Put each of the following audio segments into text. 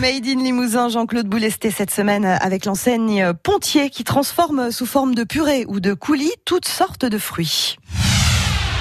Made in Limousin, Jean-Claude Boulesté, cette semaine avec l'enseigne Pontier qui transforme sous forme de purée ou de coulis toutes sortes de fruits.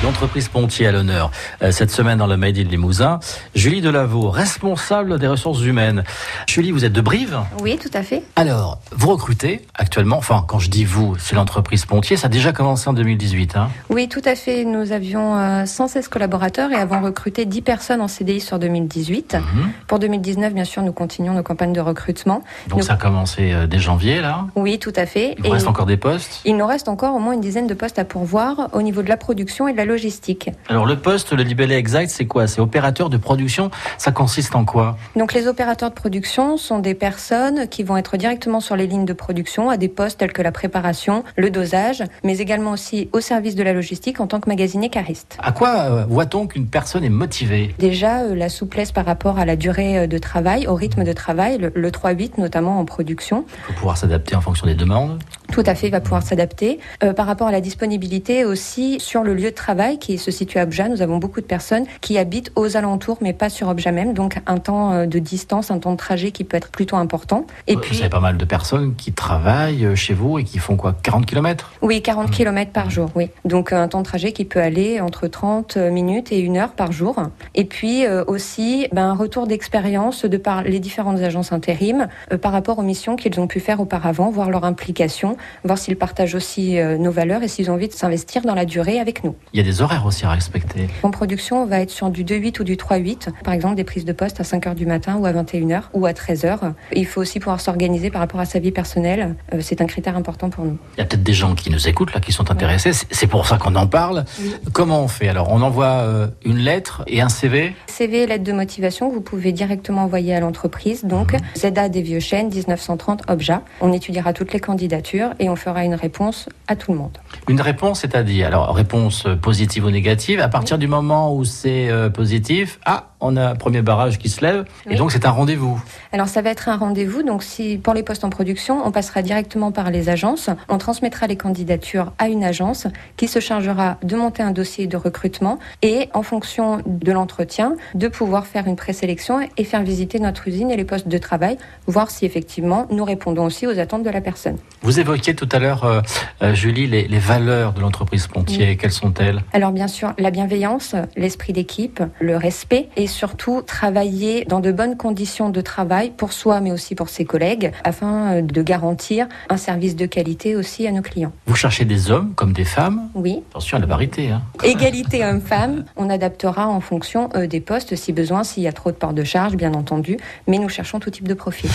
L'entreprise Pontier à l'honneur euh, cette semaine dans le Made in Limousin. Julie Delavaux, responsable des ressources humaines. Julie, vous êtes de Brive Oui, tout à fait. Alors, vous recrutez actuellement, enfin quand je dis vous, c'est l'entreprise Pontier, ça a déjà commencé en 2018. Hein oui, tout à fait. Nous avions 116 euh, collaborateurs et avons recruté 10 personnes en CDI sur 2018. Mhm. Pour 2019, bien sûr, nous continuons nos campagnes de recrutement. Donc ça a commencé euh, dès janvier, là Oui, tout à fait. Il vous reste encore des postes? Il nous reste encore au moins une dizaine de postes à pourvoir au niveau de la production et de la logistique. Alors le poste, le libellé exact, c'est quoi? C'est opérateur de production. Ça consiste en quoi? Donc les opérateurs de production sont des personnes qui vont être directement sur les lignes de production à des postes tels que la préparation, le dosage, mais également aussi au service de la logistique en tant que magasinier cariste. À quoi euh, voit-on qu'une personne est motivée? Déjà euh, la souplesse par rapport à la durée euh, de travail, au rythme de travail, le, 3-8 notamment en production. Il faut pouvoir s'adapter en fonction des demandes. Tout à fait, il va pouvoir s'adapter. par rapport à la disponibilité aussi sur le lieu de travail qui se situe à Obja. Nous avons beaucoup de personnes qui habitent aux alentours, mais pas sur Obja même. Donc un temps euh, de distance, un temps de trajet qui peut être plutôt important. Et puis, vous avez pas mal de personnes qui travaillent euh, chez vous et qui font quoi? 40 km Oui, 40 mmh. km par jour, oui. Donc un temps de trajet qui peut aller entre 30 minutes et une heure par jour. Et puis euh, aussi ben, un retour d'expérience de par les différentes agences intérim par rapport aux missions qu'ils ont pu faire auparavant, voir leur implication, voir s'ils partagent aussi nos valeurs et s'ils ont envie de s'investir dans la durée avec nous. Il y a des horaires aussi à respecter En production, on va être sur du 2-8 ou du 3-8. Par exemple, des prises de poste à 5h du matin ou à 21h ou à 13h. Il faut aussi pouvoir s'organiser par rapport à sa vie personnelle. Euh, c'est un critère important pour nous. Il y a peut-être des gens qui nous écoutent, là, qui sont intéressés. C'est pour ça qu'on en parle. Comment on fait Alors, on envoie euh, une lettre et un CV CV, lettre de motivation que vous pouvez directement envoyer à l'entreprise. Donc, mhm. ZA des Vieux Chênes, 1930 Obja. On étudiera toutes les candidatures et on fera une réponse à tout le monde. Une réponse, c'est-à-dire, alors, réponse positive ou négative, à partir du moment où c'est euh, positif, ah, on a un premier barrage qui se lève, et donc c'est un rendez-vous. Alors ça va être un rendez-vous, donc si pour les postes en production, on passera directement par les agences, on transmettra les candidatures à une agence qui se chargera de monter un dossier de recrutement et en fonction de l'entretien, de pouvoir faire une présélection et faire visiter notre usine et les postes de travail, voir si effectivement nous répondons aussi aux attentes de la personne. Vous évoquiez tout à l'heure, euh, euh, Julie, les, valeurs de l'entreprise Pontier, quelles sont-elles? Alors bien sûr, la bienveillance, l'esprit d'équipe, le respect et surtout travailler dans de bonnes conditions de travail pour soi mais aussi pour ses collègues afin euh, de garantir un service de qualité aussi à nos clients. Vous cherchez des hommes comme des femmes Oui. Attention à la parité. Hein. Égalité homme-femme, on adaptera en fonction euh, des postes si besoin, s'il y a trop de ports de charge bien entendu, mais nous cherchons tout type de profil.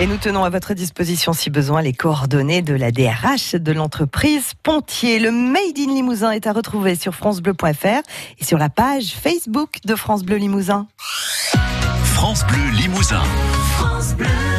Et nous tenons à votre disposition, si besoin, les coordonnées de la DRH de l'entreprise Pontier. Le Made in Limousin est à retrouver sur FranceBleu.fr et sur la page Facebook de France Bleu Limousin. France Bleu Limousin. France Bleu.